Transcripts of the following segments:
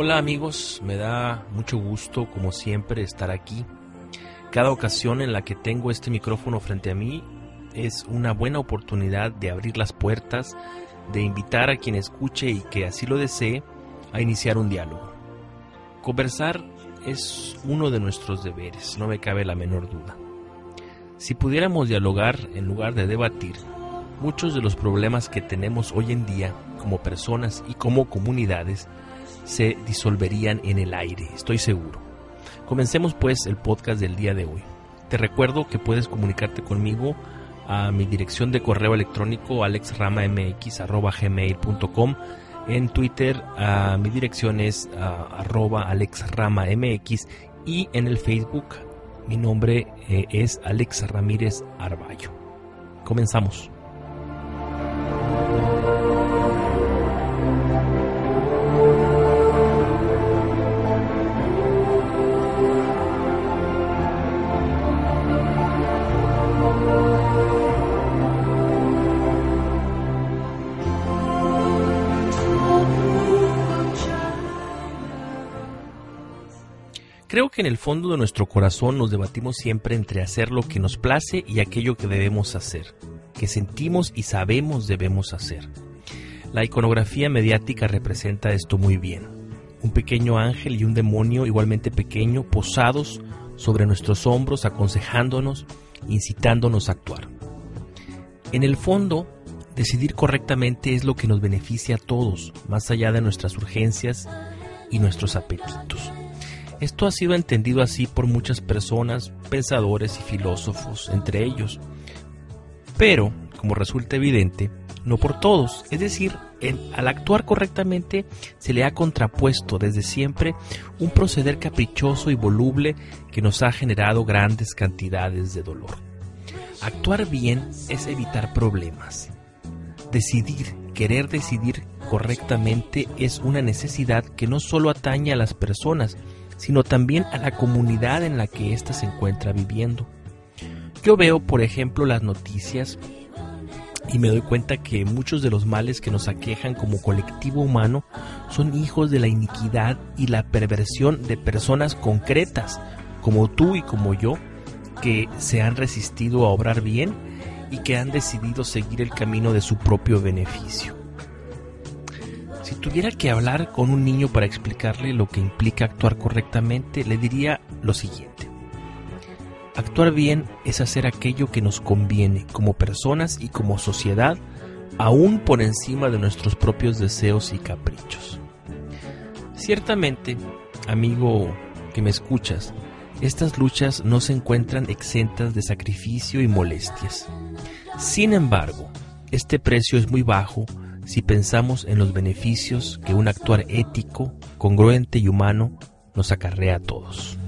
Hola amigos, me da mucho gusto como siempre estar aquí. Cada ocasión en la que tengo este micrófono frente a mí es una buena oportunidad de abrir las puertas, de invitar a quien escuche y que así lo desee a iniciar un diálogo. Conversar es uno de nuestros deberes, no me cabe la menor duda. Si pudiéramos dialogar en lugar de debatir, muchos de los problemas que tenemos hoy en día como personas y como comunidades se disolverían en el aire, estoy seguro. Comencemos pues el podcast del día de hoy. Te recuerdo que puedes comunicarte conmigo a mi dirección de correo electrónico alexramamx.gmail.com en Twitter mi dirección es arroba alexramamx y en el Facebook mi nombre eh, es Alex Ramírez Arballo. Comenzamos. Creo que en el fondo de nuestro corazón nos debatimos siempre entre hacer lo que nos place y aquello que debemos hacer, que sentimos y sabemos debemos hacer. La iconografía mediática representa esto muy bien. Un pequeño ángel y un demonio igualmente pequeño posados sobre nuestros hombros aconsejándonos, incitándonos a actuar. En el fondo, decidir correctamente es lo que nos beneficia a todos, más allá de nuestras urgencias y nuestros apetitos. Esto ha sido entendido así por muchas personas, pensadores y filósofos, entre ellos. Pero, como resulta evidente, no por todos. Es decir, al actuar correctamente se le ha contrapuesto desde siempre un proceder caprichoso y voluble que nos ha generado grandes cantidades de dolor. Actuar bien es evitar problemas. Decidir, querer decidir correctamente es una necesidad que no solo atañe a las personas, sino también a la comunidad en la que ésta se encuentra viviendo. Yo veo, por ejemplo, las noticias y me doy cuenta que muchos de los males que nos aquejan como colectivo humano son hijos de la iniquidad y la perversión de personas concretas, como tú y como yo, que se han resistido a obrar bien y que han decidido seguir el camino de su propio beneficio. Si tuviera que hablar con un niño para explicarle lo que implica actuar correctamente, le diría lo siguiente. Actuar bien es hacer aquello que nos conviene como personas y como sociedad, aún por encima de nuestros propios deseos y caprichos. Ciertamente, amigo que me escuchas, estas luchas no se encuentran exentas de sacrificio y molestias. Sin embargo, este precio es muy bajo si pensamos en los beneficios que un actuar ético, congruente y humano nos acarrea a todos.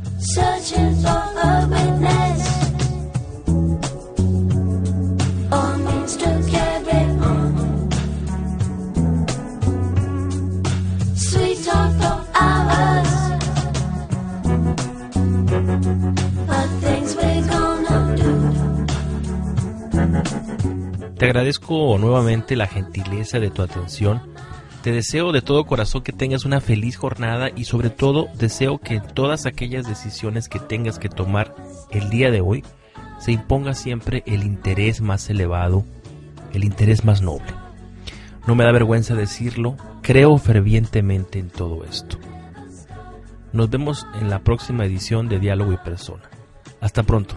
Te agradezco nuevamente la gentileza de tu atención. Te deseo de todo corazón que tengas una feliz jornada y sobre todo deseo que todas aquellas decisiones que tengas que tomar el día de hoy se imponga siempre el interés más elevado, el interés más noble. No me da vergüenza decirlo, creo fervientemente en todo esto. Nos vemos en la próxima edición de Diálogo y Persona. Hasta pronto.